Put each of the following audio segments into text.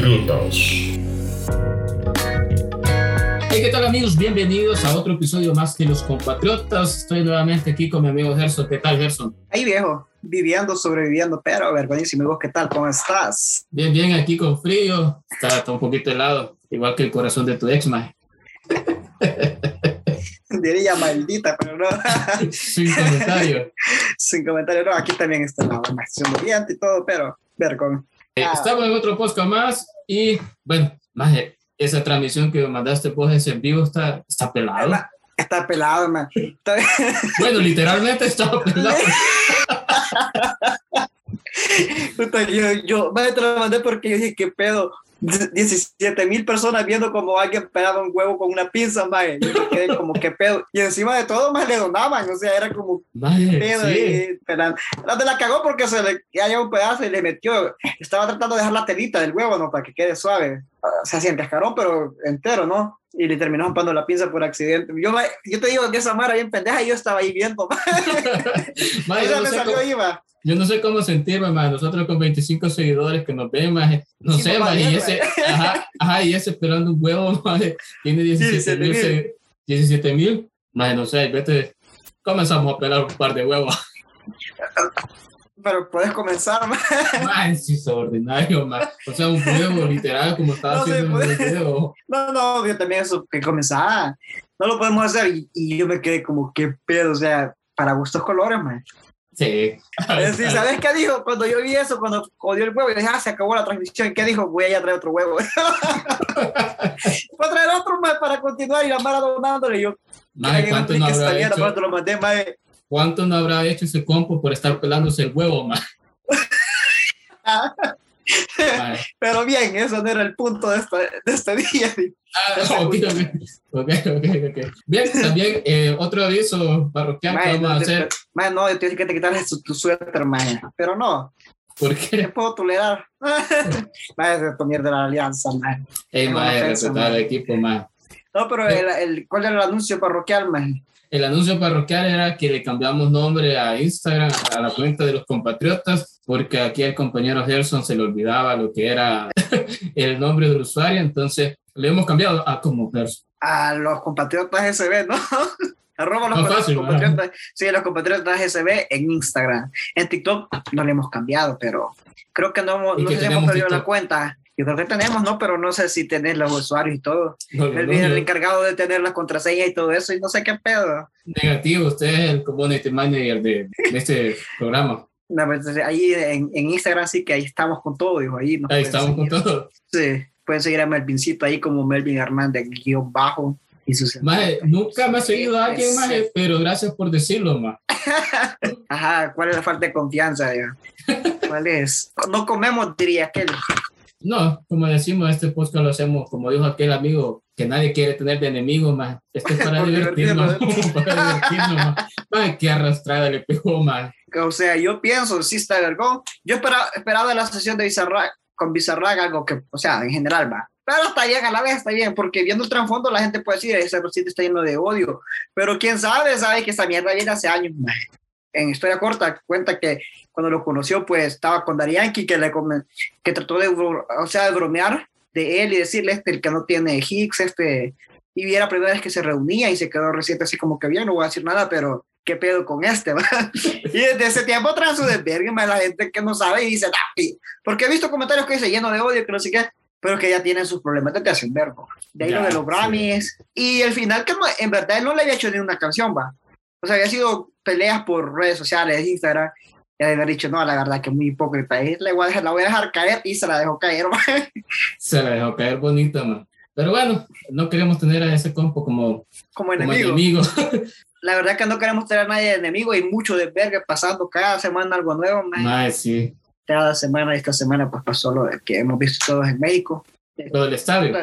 compatriotas. Hey, ¿qué tal amigos? Bienvenidos a otro episodio más de Los Compatriotas. Estoy nuevamente aquí con mi amigo Gerson. ¿Qué tal, Gerson? Ahí viejo, viviendo, sobreviviendo, pero ¿y vos qué tal? ¿Cómo estás? Bien, bien, aquí con frío. Está, está un poquito helado, igual que el corazón de tu ex, mae. Diría maldita, pero no. Sin comentario. Sin comentario, no, aquí también está la viento y todo, pero ver con. Eh, estamos en otro podcast más y, bueno, más esa transmisión que mandaste vos en vivo está, está pelado. Está pelado, man. Está... Bueno, literalmente está pelado. Yo, yo, me te lo mandé porque yo dije, ¿qué pedo? 17 mil personas viendo como alguien pegaba un huevo con una pinza, mae. Yo me quedé como, ¿qué pedo? Y encima de todo, más le donaban, o sea, era como, Mae, pedo? sí. Y, pero, la de la cagó porque se le cayó un pedazo y le metió. Estaba tratando de dejar la telita del huevo, ¿no? Para que quede suave. O sea, sin cascarón, pero entero, ¿no? Y le terminó rompando la pinza por accidente. Yo, yo te digo que esa mara bien pendeja y yo estaba ahí viendo. Mae, Esa yo, no sé cómo. Yo no sé cómo sentirme, mae. Nosotros con 25 seguidores que nos ven, mae. No Sí, sé. Y ese, ajá, ajá, y ese esperando un huevo, mae. Tiene 17 mil. 17,000. 17 mil. Mae, no sé, vete. Comenzamos a pelar un par de huevos. Pero puedes comenzar. Mae, sí, es ordinario, mae. O sea, un huevo literal como estaba No haciendo en el puede. video. No, no, yo también eso que comenzaba. No lo podemos hacer. Y, y yo me quedé como, ¿qué pedo? O sea, para gustos colores, man. Sí. ¿sabes qué dijo? Cuando yo vi eso, cuando odió el huevo, yo dije, ah, se acabó la transmisión. ¿Qué dijo? Voy a traer otro huevo. Voy a traer otro más para continuar y la mara donándole. Y yo, Mae, "Ay, ¿cuánto no habrá hecho? lo mandé, mae". ¿Cuánto no habrá hecho ese compo por estar pelándose el huevo, mae? Pero bien, eso no era el punto de, esta, de este día. Ah, ok, ok, ok. Bien, también eh, otro aviso parroquial que vamos a no te- hacer. mae, no, yo tienes que te quitarle su- tu suéter, mae. Pero no, ¿Por te qué? puedo tolerar. de tu mierda de la alianza, mae. Ey, ofensa, respetar al equipo, mae. No, pero el, el, ¿cuál era el anuncio parroquial, mae? El anuncio parroquial era que le cambiamos nombre a Instagram, a la cuenta de los compatriotas, porque aquí al compañero Gerson se le olvidaba lo que era el nombre del usuario, entonces le hemos cambiado a como Gerson. A los compatriotas SB, ¿no? Arroba los No, fácil, compatriotas. Sí, los compatriotas SB en Instagram. En TikTok no le hemos cambiado, pero creo que no, hemos- ¿Y no que sé si hemos perdido la cuenta. Yo creo que tenemos, ¿no? Pero no sé si tenés los usuarios y todo. No, Él no, viene el encargado de tener las contraseñas y todo eso y no sé qué pedo. negativo, usted es el community manager de, de este programa. No, pues, ahí en, en Instagram sí que ahí estamos con todo, dijo. Ahí, Ahí estamos con seguir. todo. Sí, pueden seguir a Melvincito ahí como Melvin Hernández, guion bajo. Y sus Maje, nunca me ha seguido a alguien, maje, pero gracias por decirlo, ma. Ajá, ¿cuál es la falta de confianza? ¿Cuál es? No comemos, diría aquel. No, como decimos, este podcast lo hacemos, como dijo aquel amigo, que nadie quiere tener de enemigo, ma. Esto es para divertirnos, para divertirnos. Maje, qué arrastrada le pegó, ma. O sea, yo pienso, sí está vergón. Yo esperaba, esperaba la sesión de Bizarrap, con Bizarrap algo que, o sea, en general va. Pero está bien, a la vez está bien, porque viendo el trasfondo la gente puede decir, ese presidente está lleno de odio. Pero quién sabe, sabe que esa mierda viene hace años. man. En historia corta, cuenta que cuando lo conoció, pues estaba con Darianki, que, le que trató de, o sea, de bromear de él y decirle, este, el que no tiene Higgs, este, y era la primera vez que se reunía y se quedó reciente así como que bien, no voy a decir nada, pero qué pedo con este, ¿va? Y desde ese tiempo tras su desvergue, la gente que no sabe y dice, porque he visto comentarios que dice lleno de odio, que no sé qué, pero que ya tienen sus problemas desde hace un verbo. De ahí Ya, lo de los sí. Grammys. Y el final, que no- en verdad él no le había hecho ni una canción, va. O sea, había sido peleas por redes sociales, Instagram. Y de haber dicho, no, la verdad que muy hipócrita. Y la voy a dejar, la voy a dejar caer y se la dejó caer, ma. Se la dejó caer bonita, ma. Pero bueno, no queremos tener a ese compo como, como como enemigo. enemigo. La verdad que no queremos tener a nadie de enemigo y mucho desvergue pasando cada semana algo nuevo, ma. Mae, sí. cada semana, esta semana pues pasó lo de que hemos visto todos en México. Lo del estadio.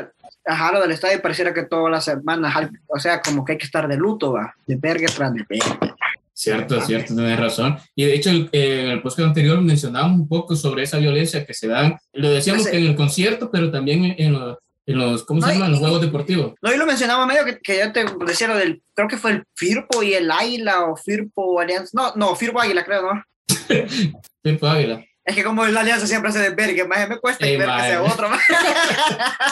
Ajá, lo del estadio pareciera que todas las semanas, o sea, como que hay que estar de luto, va, de verga tras de verga. Cierto, cierto, tienes razón. Y de hecho, el- eh, en el podcast anterior mencionábamos un poco sobre esa violencia que se dan. Lo decíamos que en el concierto, pero también en, en los, en los, ¿cómo se No, llaman? y- Los juegos deportivos. No, y lo mencionaba medio que, que yo te decía lo del, creo que fue el Firpo y el Águila o Firpo Alianza, no, no, Firpo Águila creo, ¿no? Firpo Águila. Es que como la alianza siempre se desvergue, más me cuesta ver que sea otro.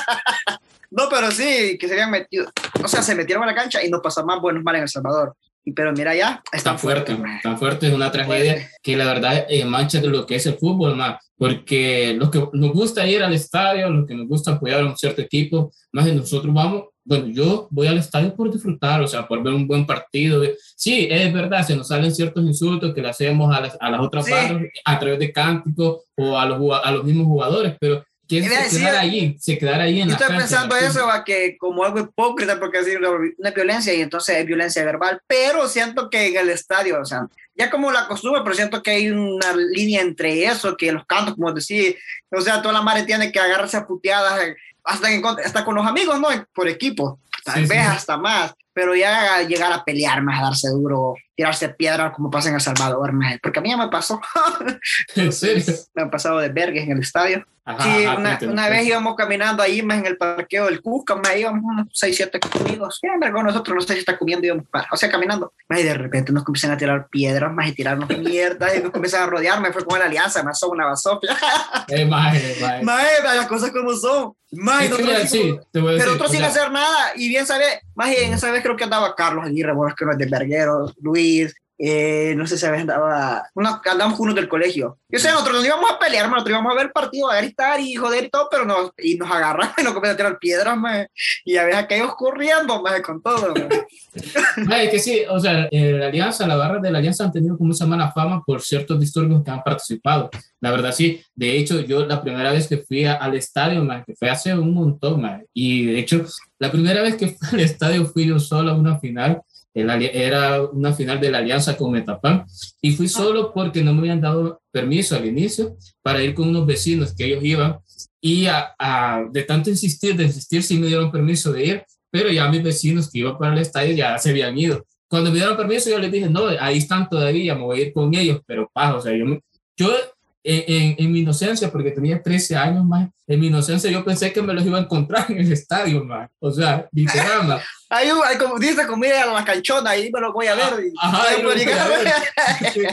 no, pero sí, que se habían metido. O sea, se metieron a la cancha y no pasan más buenos mal en El Salvador. Pero mira ya, es tan fuerte, tan fuerte, es una tragedia que la verdad eh, mancha de lo que es el fútbol más, porque los que nos gusta ir al estadio, los que nos gusta apoyar a un cierto equipo, más de nosotros vamos, bueno, yo voy al estadio por disfrutar, o sea, por ver un buen partido. Sí, es verdad, se nos salen ciertos insultos que le hacemos a las, a las otras partes a través de cánticos o a los, a los mismos jugadores, pero que se quedara ahí, se quedara ahí en yo la estoy pensando eso, va, que como algo hipócrita, porque es una violencia y entonces es violencia verbal, pero siento que en el estadio, o sea, ya como la costumbre, pero siento que hay una línea entre eso, que los cantos, como decir, o sea, toda la madre tiene que agarrarse a puteadas, hasta, hasta con los amigos, ¿no? Por equipo, tal vez hasta más, pero ya llegar a pelear más, a darse duro, tirarse piedras como pasa en El Salvador, más, porque a mí ya me pasó. ¿En serio? me han pasado de vergues en el estadio sí, una, una vez íbamos caminando ahí más en el parqueo del Cusca, me íbamos unos 6, 7 amigos. Siempre con nosotros, no sé si está comiendo, íbamos para, o sea, caminando. y de repente nos comienzan a tirar piedras, más y tirarnos mierda, y nos comienzan a rodear. Me fue con la alianza, más son una basofia. Eh, maje, maje. las cosas como son. Maje, sí, pero otros sin hacer nada. Y bien sabe, más en esa vez creo que andaba Carlos Aguirre, bueno, que no es de Verguero, Luis, eh, no sé si andaba, unos, andamos unos del colegio. Yo sé, nosotros nos íbamos a pelear, nosotros íbamos a ver el partido, a gritar y joder y todo, pero nos, y nos agarran y nos comienzan a tirar piedras, y a veces aquellos corriendo, más con todo. es que sí, o sea, eh, la alianza, la barra de la alianza han tenido como esa mala fama por ciertos disturbios que han participado. La verdad, sí. De hecho, yo la primera vez que fui al estadio, más que fue hace un montón, más y de hecho, la primera vez que fui al estadio fui yo solo a una final era una final de la alianza con Metapan y fui solo porque no me habían dado permiso al inicio para ir con unos vecinos que ellos iban y a, de tanto insistir, de insistir, sí me dieron permiso de ir, pero ya mis vecinos que iban para el estadio ya se habían ido. Cuando me dieron permiso yo les dije, no, ahí están todavía, me voy a ir con ellos, pero paja, o sea, yo, yo en, en, mi inocencia, porque tenía 13 años más, en mi inocencia yo pensé que me los iba a encontrar en el estadio, más. O sea, literal, más. Hay, hay como dice comida a la canchona, ahí me lo voy a ver. Ajá,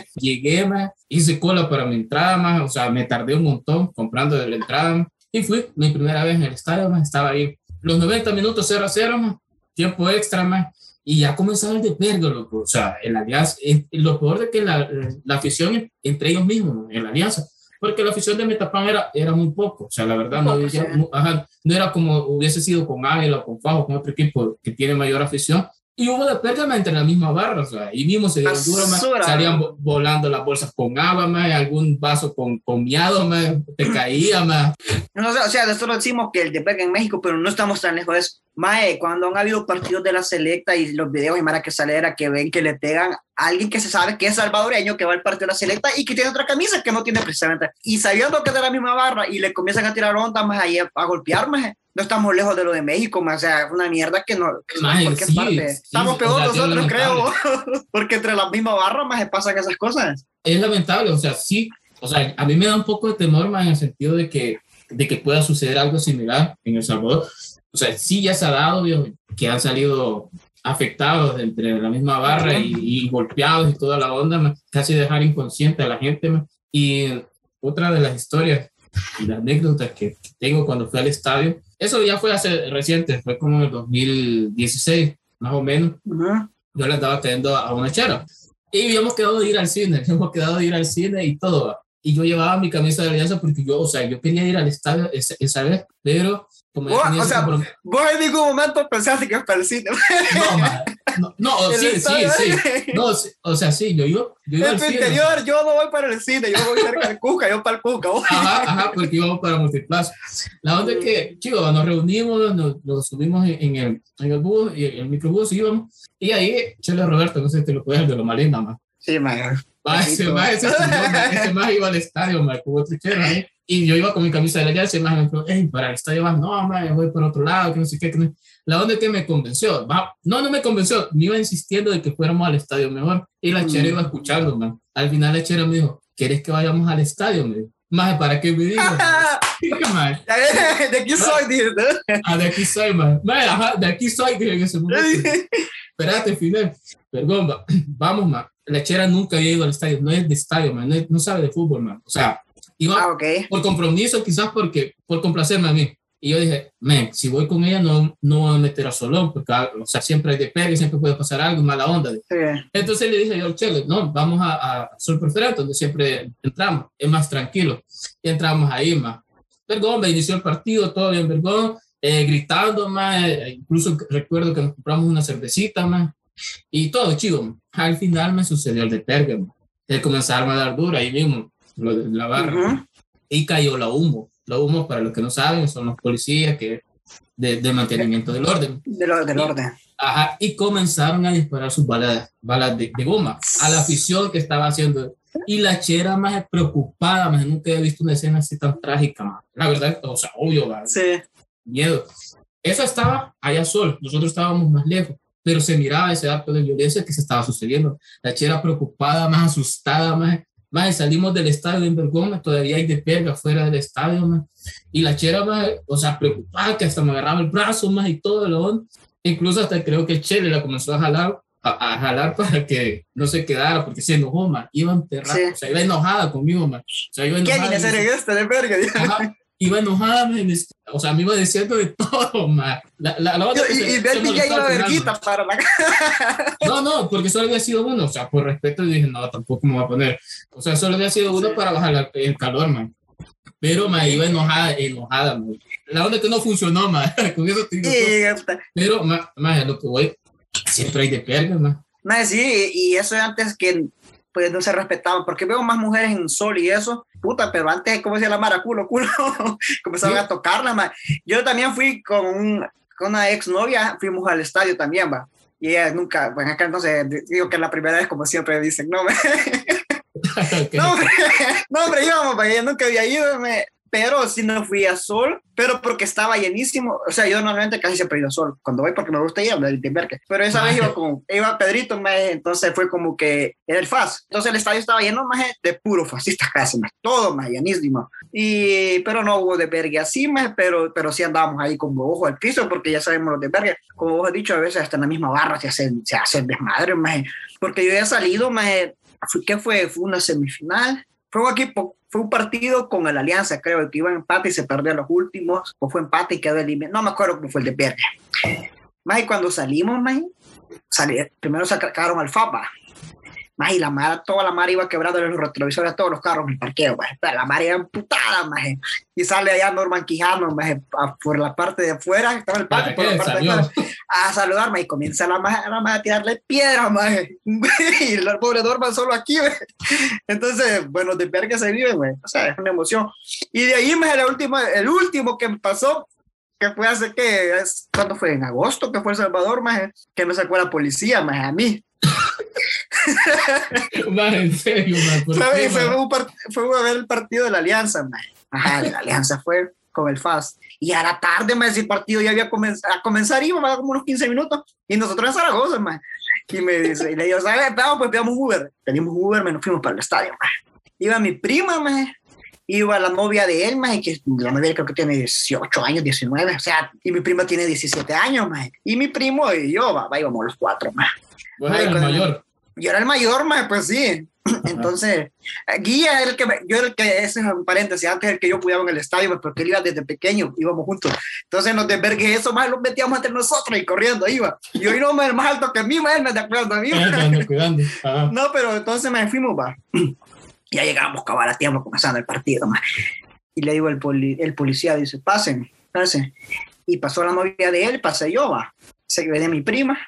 Llegué, más, hice cola para mi entrada, más, o sea, me tardé un montón comprando de la entrada, y fui mi primera vez en el estadio, más, estaba ahí. Los 90 minutos 0 a 0, más, tiempo extra, más, y ya comenzaba el desvergue, loco. O sea, el alianza, lo peor de que la, la afición entre ellos mismos, en la alianza, porque la afición de Metapan era, era muy poco, o sea, la verdad, no, no era como hubiese sido con Águila o con Fajo, con otro equipo que tiene mayor afición, y hubo de pérdida entre la misma barra, o sea, y mismo se dieron duro, salían volando las bolsas con agua, más, algún vaso con, con miado, te caía, más. No, o sea, nosotros decimos que el de en México, pero no estamos tan lejos de eso. Mae, cuando han habido partidos de la selecta y los videos y Mara que sale era que ven que le pegan a alguien que se sabe que es salvadoreño, que va al partido de la selecta y que tiene otra camisa que no tiene precisamente. Y sabiendo que es de la misma barra y le comienzan a tirar ondas más ahí a, golpear, más no estamos lejos de lo de México, más o sea, una mierda que no. ¿Por qué parte? Estamos peor nosotros, creo, porque entre la misma barra más se pasan esas cosas. Es lamentable, o sea, sí, o sea, a mí me da un poco de temor más en el sentido de que de que pueda suceder algo similar en El Salvador, o sea, sí ya se ha dado, que han salido afectados entre la misma barra y, golpeados y toda la onda, casi dejar inconsciente a la gente. Y otra de las historias y las anécdotas que tengo cuando fui al estadio, eso ya fue hace reciente, fue como en el 2016, más o menos. Yo le andaba teniendo a una chera y habíamos quedado de ir al cine, habíamos quedado de ir al cine y todo. Y yo llevaba mi camisa de alianza porque yo, o sea, yo quería ir al estadio esa, esa vez, pero o sea, vos en ningún momento pensaste que es para el cine. No, no, sí, sí, sí. No, o sea, sí, yo, yo, yo iba En tu interior, yo no voy para el cine, yo voy cerca del Cuca, yo para el Cuca. Ajá, ajá, porque íbamos para Multiplaza. La onda es que, chicos, nos reunimos, nos, nos subimos en, el, en el bus, en el microbús, íbamos, y ahí, Chele Roberto, no sé si te lo puedes de lo malinda, más. Sí, man. Ese más, ese, ese más iba al estadio, man, como ahí. Y yo iba con mi camisa de la Alianza y más me dijo, hey, para el estadio más, no, man, voy por otro lado, que no sé qué. Que no. La onda que me convenció, no, no me convenció, me iba insistiendo de que fuéramos al estadio mejor. Y la chera iba escuchando, man. Al final la chera me dijo, ¿quieres que vayamos al estadio? Me dijo, más, ¿para qué me dijo? de aquí soy, tío. Ah, de aquí soy, man. man de aquí soy, dije en ese momento. Espérate, final. Perdón, vamos, man. La chera nunca había ido al estadio, no es de estadio, man. No, no sabe de fútbol, man. O sea, Iba Ah, ok. por compromiso, quizás porque, por complacerme a mí. Y yo dije, men, si voy con ella no, no voy a meter a Solón, porque ah, o sea, siempre hay de pegue, siempre puede pasar algo, mala onda. Entonces le dije yo al Chele, no, vamos a, a Sol Preferente, donde siempre entramos, es más tranquilo. Y entramos ahí, más. Vergón, me inició el partido, todo bien, Vergón, eh, gritando, más. eh, incluso recuerdo que nos compramos una cervecita, más. Y todo chido. Al final me sucedió el de Perga, ma. Eh, comenzaron a dar dura ahí mismo, lo de la barra. Ujú. Y cayó la humo. La humo, para los que no saben, son los policías que de, de mantenimiento del orden. De lo- del orden. Ajá, y comenzaron a disparar sus balas, balas de, de goma a la afición que estaba haciendo. Y la chera más preocupada, más nunca he visto una escena así tan trágica. ma. La verdad, o sea, obvio, va, Sí. Miedo. Esa estaba allá sol, nosotros estábamos más lejos, pero se miraba ese acto de violencia que se estaba sucediendo. La chera preocupada, más asustada, más, más salimos del estadio de Invergón, todavía hay de perga fuera del estadio, más. Y la chera, más, o sea, preocupada, que hasta me agarraba el brazo, más, y todo lo. Incluso hasta creo que Chele la comenzó a jalar, a, a jalar para que no se quedara, porque se enojó, más. Iba enterrada, Sí. o sea, iba enojada conmigo, más. O sea, iba ¿Qué viene a hacer en de verga? Iba enojada, man, o sea, me iba diciendo de todo, man. La, la, la otra Y, se- y ya iba verguita man. para la No, no, porque solo había sido uno, o sea, por respeto dije, no, tampoco me voy a poner. O sea, solo había sido uno Sí. para bajar el calor, man. Pero, man, iba enojada, enojada, man. La onda que no funcionó, man. Con eso te digo Pero, man, man, lo que voy, siempre hay de perga, man. no, sí, y eso antes que pues no se respetaban, porque veo más mujeres en sol y eso, puta, pero antes, como decía la Mara, culo, culo, comenzaban Sí. a tocarla, man. Yo también fui con, un- con una ex novia, fuimos al estadio también, va. Y ella nunca, bueno, acá entonces digo que es la primera vez, como siempre dicen, no, me, Ok. no, hombre, no, hombre, íbamos, ella nunca había ido, me- pero sí no fui a Sol, pero porque estaba llenísimo. O sea, yo normalmente casi siempre he ido a Sol cuando voy porque me gusta ir a del Timberque. Pero esa vez iba con, iba Pedrito, maje, entonces fue como que era el FAS. Entonces el estadio estaba lleno más de puro fascistas casi, maje, todo más llenísimo. Y, pero no hubo de verga así, maje, pero, pero sí andábamos ahí como ojo al piso porque ya sabemos los de verga. Como vos has dicho, a veces hasta en la misma barra se hacen, se hacen desmadre, maje. Porque yo he salido, fue- ¿qué fue? Fue una semifinal. Fue un equipo, fue un partido con el Alianza, creo, que iba en empate y se perdió a los últimos, o fue empate y quedó eliminado. No me acuerdo cómo fue el de Verde. Más y cuando salimos, más, primero sacaron al FAPA. Más y la mara, toda la mara iba quebrando los retrovisores de todos los carros en el parqueo. Pero la mara iba emputada, maje. Y sale allá Norman Quijano, a- por la parte de afuera, estaba el patio, ¿Para por la parte de afuera a saludarme y comienza la maja, la a tirarle piedra, maje. y el pobre Norman solo aquí. Entonces, bueno, de ver que se vive, güey. O sea, es una emoción. Y de ahí, maje, la última, el último que me pasó, que fue hace que, es, ¿cuándo fue? En agosto, que fue El Salvador, maje, que me sacó la policía, maje, a mí. Man, en serio, man. ¿por Fue, qué, fue, man? un fue a ver el partido de la Alianza, maje. Ajá, de la Alianza fue con el FAS. Y a la tarde, maje, ese partido ya había comenzado a comenzar, iba maje, como unos 15 minutos. Y nosotros en Zaragoza, maje. Y me dice, y le digo, ¿sabes? Vamos, pues pedimos Uber. Pedimos Uber, me nos fuimos para el estadio, maje. Iba mi prima, maje. Iba la novia de él, maje, que la novia creo que tiene 18 años, 19, o sea, y mi prima tiene 17 años, maje. Y mi primo y yo, va, íbamos los cuatro, el con el- mayor. Yo era el mayor, maje, pues sí. Entonces, Guía el que, yo era el que, ese es un paréntesis, antes el que yo cuidaba en el estadio, pues, porque él iba desde pequeño, íbamos juntos. Entonces, nos desvergue eso, más los metíamos entre nosotros y corriendo iba. Y hoy no, más alto que mí, más me de acuerdo a mí. No, pero entonces me fuimos, va. Ya llegamos cabal a tiempo comenzando el partido, ma. Y le digo el, poli- el policía, dice, pasen, pasen. Y pasó la novia de él, pasé yo, va. Se venía mi prima.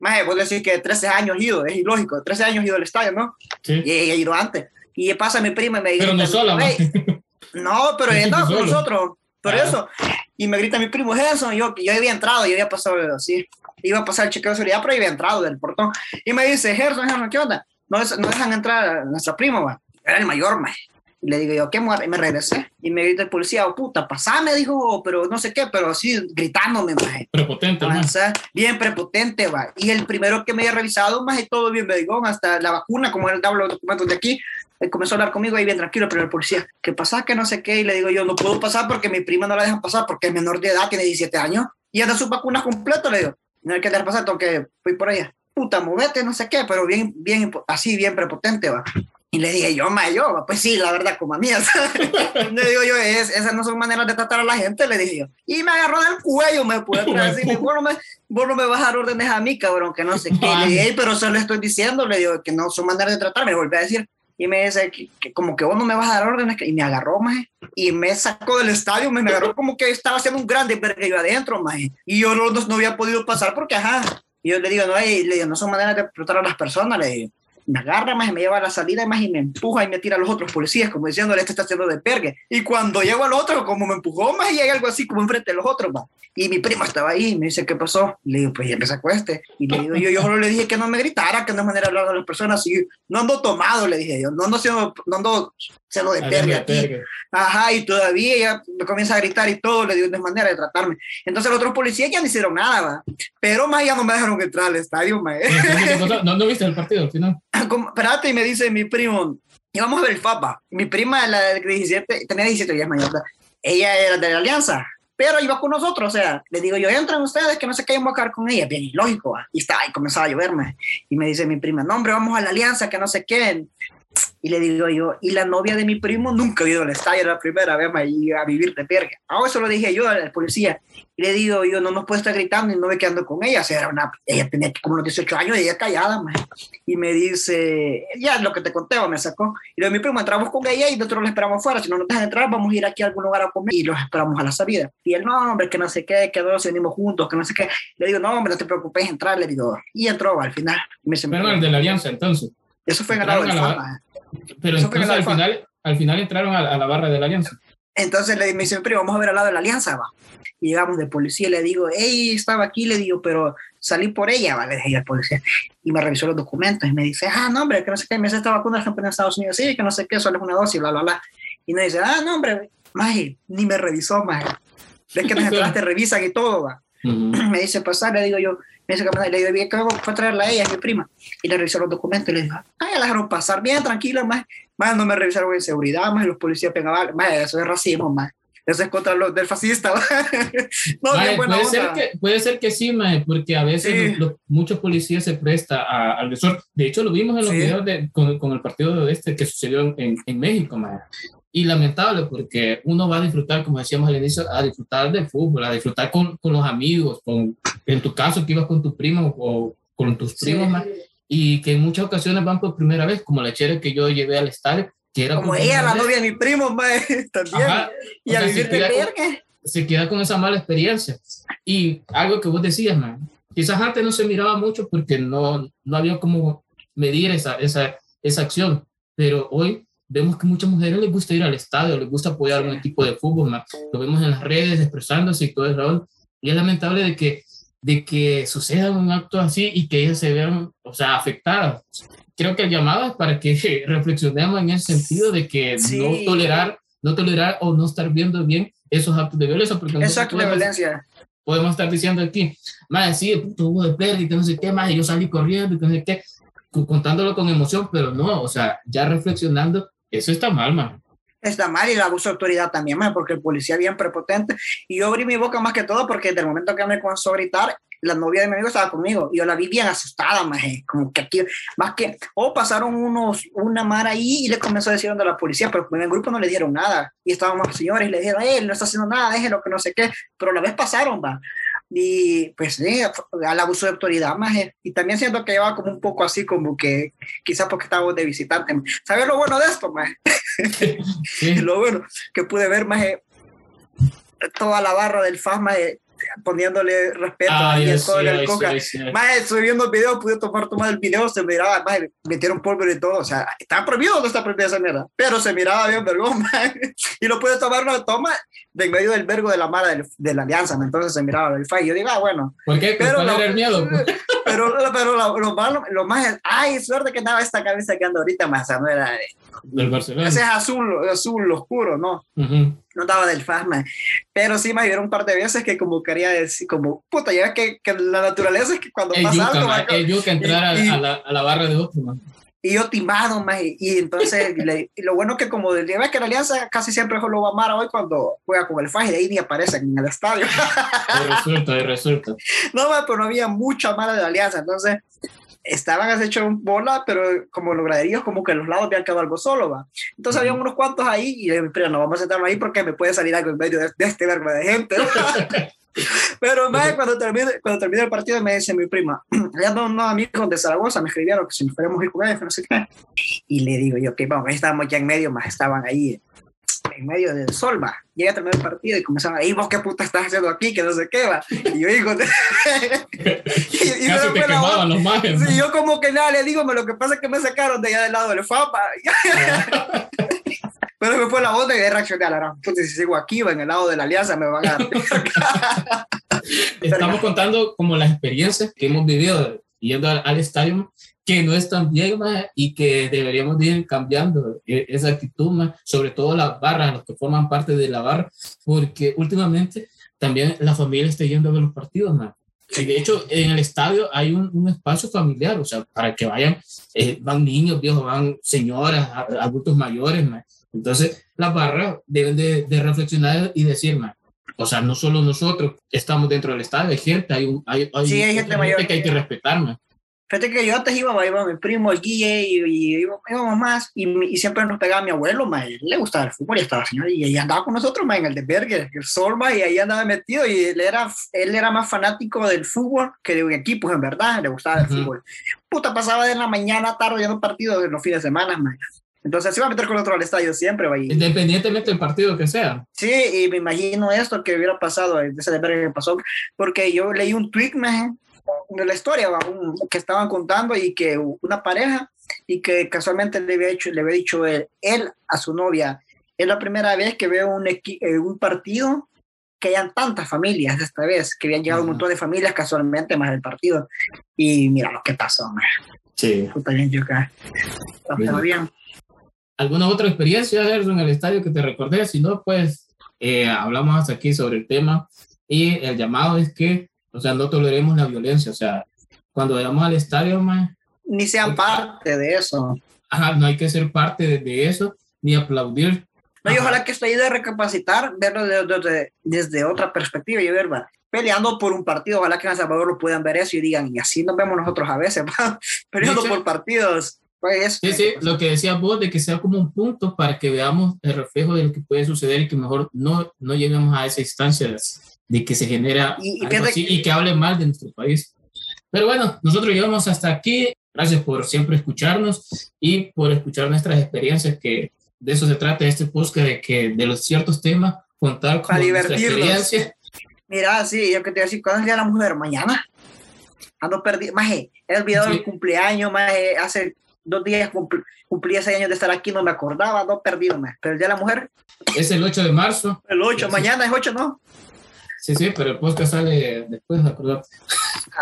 Más, vos decís que 13 años ido, es ilógico, 13 años ido al estadio, ¿no? Sí. Y ha ido antes. Y pasa mi prima y me dice, Pero no sola, man. "Ey, no, pero ella con solo. nosotros. Por eso. Y me grita mi primo, es eso. Y yo, yo había entrado, yo había pasado así. Iba a pasar el chequeo de seguridad, pero había entrado del portón. Y me dice, Gerson, Gerson, ¿qué onda? No, no dejan entrar a nuestra prima, va. Era el mayor, ma. Y le digo yo, ¿qué muerte? Y me regresé. Y me grita el policía, oh, puta, pasame, dijo, pero no sé qué, pero así gritándome, ma. Prepotente. Avanzar, bien prepotente, va. Y el primero que me había revisado, más y todo bien begón, hasta la vacuna, como él daba los documentos de aquí, él comenzó a hablar conmigo ahí bien tranquilo, pero el policía, ¿qué pasa? Que no sé qué. Y le digo yo, no puedo pasar porque mi prima no la dejan pasar porque es menor de edad, tiene 17 años y anda sus vacunas completas, le digo. No hay que dejar pasar, tengo que fui por allá. Puta, movete, no sé qué, pero bien, bien, así, bien prepotente, va. Y le dije yo, ma, yo, pues sí, la verdad, como a mí. le digo yo, es, esas no son maneras de tratar a la gente, le dije yo. Y me agarró del cuello, me puede decir, vos no me, vos no me vas a dar órdenes a mí, cabrón, que no sé qué. Le dije, pero eso le estoy diciendo, le digo, que no son maneras de tratar, me volví a decir. Y me dice, que, como que vos no me vas a dar órdenes, y me agarró, más y me sacó del estadio, me, agarró como que estaba haciendo un grande verga yo adentro, más y yo no, no, había podido pasar porque, ajá, y yo le digo, no, le digo, no son maneras de tratar a las personas, le digo me agarra más y me lleva a la salida más y me empuja y me tira a los otros policías, como diciéndole, este está haciendo de pergue. Y cuando llego al otro, como me empujó más y hay algo así como enfrente de los otros, va. Y mi primo estaba ahí, me dice, ¿qué pasó? Le digo, pues ya me sacó este. Y le digo, yo, yo solo le dije que no me gritara, que no es manera de hablar a las personas. Y no ando tomado, le dije yo, no ando siendo, no ando siendo de pergue aquí. Ajá, y todavía ella me comienza a gritar y todo, le digo, no es manera de tratarme. Entonces los otros policías ya no hicieron nada, va. Pero más ya no me dejaron entrar al estadio, más. ¿No, ¿No viste el partido al final? espérate, y me dice mi primo, y vamos a ver el FAPA. Mi prima, la de 17, tenía 17 días mayor, ella era de la Alianza, pero iba con nosotros, o sea, le digo yo, entran ustedes, que no sé qué, vamos a con ella, bien lógico, y estaba, y comenzaba a lloverme, y me dice mi prima, no, hombre, vamos a la Alianza, que no sé qué, y le digo yo, y la novia de mi primo nunca ha ido al estadio, la primera vez a vivir de perga. Ahora eso lo dije yo al policía. Y le digo yo, no nos puede estar gritando y no me quedando con ella. O sea, era una, ella tenía como unos 18 años y ella callada, Y me dice, ya lo que te conté, me sacó. Y le digo, mi primo, entramos con ella y nosotros la esperamos fuera. Si no nos dejan entrar, vamos a ir aquí a algún lugar a comer y los esperamos a la salida. Y él, no, hombre, que no sé qué, que dos venimos juntos, que no sé qué. Le digo, no, hombre, no te preocupes, entrar. Le digo, y entró al final. Me dice, Pero el de la alianza, entonces. Eso fue ganado del pero entonces al final, al final entraron a, la barra de la alianza. Entonces le me dice, pero vamos a ver al lado de la alianza, va. Y llegamos de policía le digo, hey, estaba aquí, le digo, pero salí por ella, va, le dije al policía. Y me revisó los documentos y me dice, ah, no, hombre, que no sé qué, me dice esta vacuna en Estados Unidos, sí, que no sé qué, solo es una dosis, bla, bla, bla. Y me dice, ah, no, hombre, maje, ni me revisó, maje. Ves que nos te revisan y todo, va. Me dice, pasar, le digo yo, me dice que le digo, bien, que fue a traerla a ella, es mi prima. Y le revisó los documentos y le dijo, ah, ya la dejaron pasar, bien, tranquila, más. Más no me revisaron en seguridad, más los policías pegaban, más eso es racismo, más. Eso es contra los del fascista. no, puede, ser que, puede ser que sí, mae, porque a veces muchos policías se presta al desorden. De hecho, lo vimos en los videos de, con, con, el partido de este que sucedió en, en México, mae y lamentable porque uno va a disfrutar, como decíamos al inicio, a disfrutar del fútbol, a disfrutar con, con los amigos, con, en tu caso que ibas con tu primo o con tus primos, y que en muchas ocasiones van por primera vez, como la chera que yo llevé al estadio, que era como ella, la novia de mi primo, también, y a vivir de Se queda con esa mala experiencia. Y algo que vos decías, man, quizás antes no se miraba mucho porque no, no había como medir esa, esa, esa acción, pero hoy vemos que muchas mujeres les gusta ir al estadio, les gusta apoyar un equipo de fútbol, lo vemos en las redes expresándose y todo eso, y es lamentable de que, de que suceda un acto así y que ellas se vean, o sea, afectadas. Creo que el llamado es para que reflexionemos en ese sentido de que no tolerar, no tolerar o no estar viendo bien esos actos de violencia. Porque Exacto, de violencia. Podemos estar diciendo aquí, más sí, puto hubo de pérdida, no sé qué, más, yo salí corriendo, no sé qué, contándolo con emoción, pero no, o sea, ya reflexionando, eso está mal, man. Está mal y el abuso de autoridad también, man, porque el policía es bien prepotente. Y yo abrí mi boca más que todo porque desde el momento que me comenzó a gritar, la novia de mi amigo estaba conmigo y yo la vi bien asustada, más como que aquí, más que, o pasaron unos, una mar ahí y le comenzó a decir a la policía, pero en el grupo no le dieron nada. Y estábamos señores y le dijeron, él no está haciendo nada, déjelo que no sé qué, pero la vez pasaron, va y pues sí, al abuso de autoridad más y también siento que lleva como un poco así como que quizás porque estábamos de visitante. ¿sabes lo bueno de esto más? lo bueno que pude ver más toda la barra del FAS más poniéndole respeto a el coca. Más estoy viendo el video, pude tomar tomar el video, se miraba, más metieron polvo y todo, o sea, está prohibido no está prohibida esa mierda, pero se miraba bien vergón, y lo pude tomar una toma de en medio del vergo de la mala de la alianza, entonces se miraba el y yo digo, ah, bueno. ¿Por qué? Pero, lo, el miedo? pero, pero lo, malo, lo más ay, suerte que estaba esta cabeza que anda ahorita, más, o sea, no era... Del Barcelona. Ese es azul, azul oscuro, ¿no? No estaba del FASMA. Pero sí me dieron un par de veces que como quería decir, como, puta, ya que, que la naturaleza es que cuando pasa algo... Es que entrar a, la, a, la, barra de otro, man y yo timado, más y entonces, y, lo bueno que como del día que la Alianza casi siempre lo va a amar hoy cuando juega con el FAJ y de ahí ni aparecen en el estadio. De resulta, de resulta. No, pero no había mucha mala de la Alianza, entonces estaban así hecho bola, pero como los graderíos, como que los lados habían quedado algo solo, va. Entonces había unos cuantos ahí y le dije, pero no vamos a sentarnos ahí porque me puede salir algo en medio de, este verbo de gente. pero más cuando termine, cuando termine el partido me dice mi prima, ya no, no amigos de Zaragoza me escribieron que si nos podemos ir con ellos, no sé qué. Y le digo yo, que vamos, ahí estábamos ya en medio, más estaban ahí en medio del sol, va. Llega a terminar el partido y comenzaban ahí, vos qué puta estás haciendo aquí, que no sé qué, va. Y yo digo, y, y Casi te quemaban los majes. Sí, yo como que nada, le digo, lo que pasa es que me sacaron de allá del lado del FAPA. Pero me fue la onda y reaccioné a la si sigo aquí en el lado de la alianza me van a Estamos contando como las experiencias que hemos vivido yendo al, al estadio que no están bien y que deberíamos ir cambiando e, esa actitud, más, sobre todo las barras, los que forman parte de la barra, porque últimamente también la familia está yendo a ver los partidos. más. Y de hecho, en el estadio hay un, un, espacio familiar, o sea, para que vayan, eh, van niños, viejos, van señoras, adultos mayores. más. Entonces, las barras deben de, de reflexionar y decir, más, o sea, no solo nosotros estamos dentro del estadio, hay gente, hay, un, hay, hay, sí, hay gente, mayor que hay que respetar. más. Fíjate que yo antes iba, iba mi primo, el Guille, y, y íbamos más, y, y, siempre nos pegaba mi abuelo, ma, le gustaba el fútbol, y estaba señor, y, y andaba con nosotros, ma, en el de Berger, el Sol, ma, y ahí andaba metido, y él era, él era más fanático del fútbol que de equipos, en verdad, le gustaba el uh -huh. fútbol. Puta, pasaba de la mañana, tarde, viendo partidos en los fines de semana, ma. Entonces se iba a meter con otro al estadio siempre, va. Independientemente del partido que sea. Sí, y me imagino esto que hubiera pasado, ese de Berger que pasó, porque yo leí un tweet, ma, de la historia un, que estaban contando y que una pareja y que casualmente le había, hecho, le había dicho él, él a su novia, es la primera vez que veo un, un partido que hayan tantas familias esta vez, que habían llegado uh -huh. un montón de familias casualmente más del partido. Y mira lo que pasó, man. Sí. Puta bien, yo acá. Bien. ¿Alguna otra experiencia, Gerson, en el estadio que te recordé? Si no, pues eh, hablamos hasta aquí sobre el tema. Y el llamado es que o sea, no toleremos la violencia. O sea, cuando vayamos al estadio, man, ni sean parte de eso. Ajá, no hay que ser parte de, de eso, ni aplaudir. No, y ojalá que esto ayude a recapacitar, verlo de, de, de, desde otra perspectiva y ver, va, peleando por un partido, ojalá que en El Salvador lo puedan ver eso y digan, y así nos vemos nosotros a veces, va, peleando hecho, por partidos. Pues, sí, sí, lo que decía vos, de que sea como un punto para que veamos el reflejo de lo que puede suceder y que mejor no, no lleguemos a esa instancia de que se genera y, algo así, que... y que hable mal de nuestro país. Pero bueno, nosotros llegamos hasta aquí. Gracias por siempre escucharnos y por escuchar nuestras experiencias, que de eso se trata este podcast, de que de los ciertos temas, contar con nuestra experiencia. Mira, sí, yo que te voy a decir, ¿cuándo es el día de la mujer? ¿Mañana? Ando perdido. Maje, he olvidado sí. el cumpleaños, maje, hace dos días cumpl cumplí ese año de estar aquí, no me acordaba, no perdido, maje. Pero el día de la mujer. Es el 8 de marzo. El 8, sí. mañana es 8, ¿no? Sí, sí, pero el podcast sale después, acordate.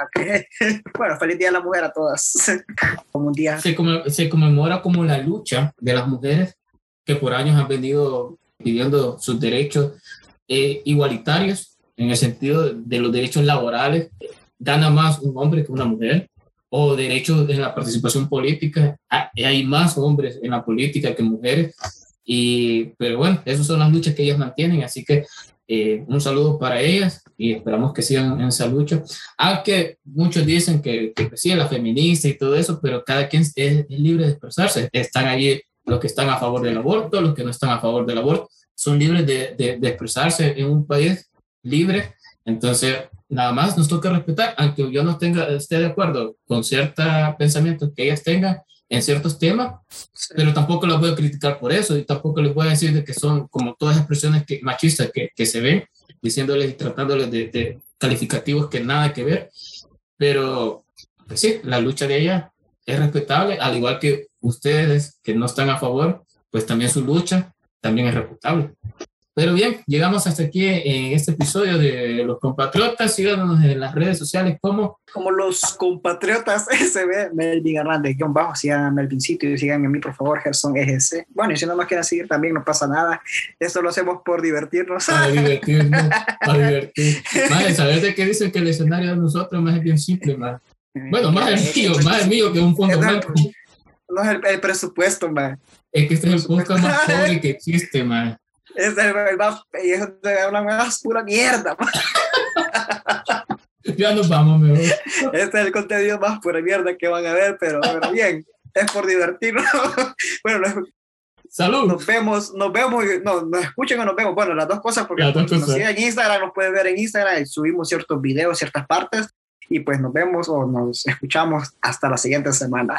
Okay. Bueno, feliz Día de la Mujer a todas. como un día. Se, se, conmemora como la lucha de las mujeres que por años han venido pidiendo sus derechos eh, igualitarios en el sentido de los derechos laborales. Gana más un hombre que una mujer. O derechos en la participación política. Hay más hombres en la política que mujeres. Y, pero bueno, esas son las luchas que ellas mantienen. Así que eh, un saludo para ellas y esperamos que sigan en esa lucha. Aunque muchos dicen que, que sí, la feminista y todo eso, pero cada quien es, es, libre de expresarse. Están allí los que están a favor del aborto, los que no están a favor del aborto, son libres de, de, de expresarse en un país libre. Entonces, nada más nos toca respetar, aunque yo no tenga, esté de acuerdo con ciertos pensamientos que ellas tengan, en ciertos temas, pero tampoco las voy a criticar por eso y tampoco les voy a decir de que son como todas expresiones que, machistas que, que se ven, diciéndoles y tratándoles de, de, calificativos que nada que ver, pero pues sí, la lucha de ella es respetable, al igual que ustedes que no están a favor, pues también su lucha también es respetable. Pero bien, llegamos hasta aquí en este episodio de Los Compatriotas. Síganos en las redes sociales como... Como Los Compatriotas SB, Melvin Hernández, guion bajo. Sigan a Melvincito y sigan a mí, por favor, Gerson EGC. Bueno, y si no más quieren seguir también, no pasa nada. Esto lo hacemos por divertirnos. Para divertirnos, para divertir. Madre, ¿sabes de qué dicen que el escenario de nosotros más es bien simple, más? Bueno, más el mío, más el mío que un fondo blanco. No es el, el presupuesto, man. Es que este es el podcast más pobre que existe, man. Es el, el más, y es una más pura mierda. Ya nos vamos, mejor. Este es el contenido más pura mierda que van a ver, pero, pero bien, es por divertirnos. bueno, nos, Salud. nos vemos, nos vemos, no, nos escuchen o nos vemos. Bueno, las dos cosas, porque dos nos cosas. siguen en Instagram, nos pueden ver en Instagram, y subimos ciertos videos, ciertas partes, y pues nos vemos o nos escuchamos hasta la siguiente semana.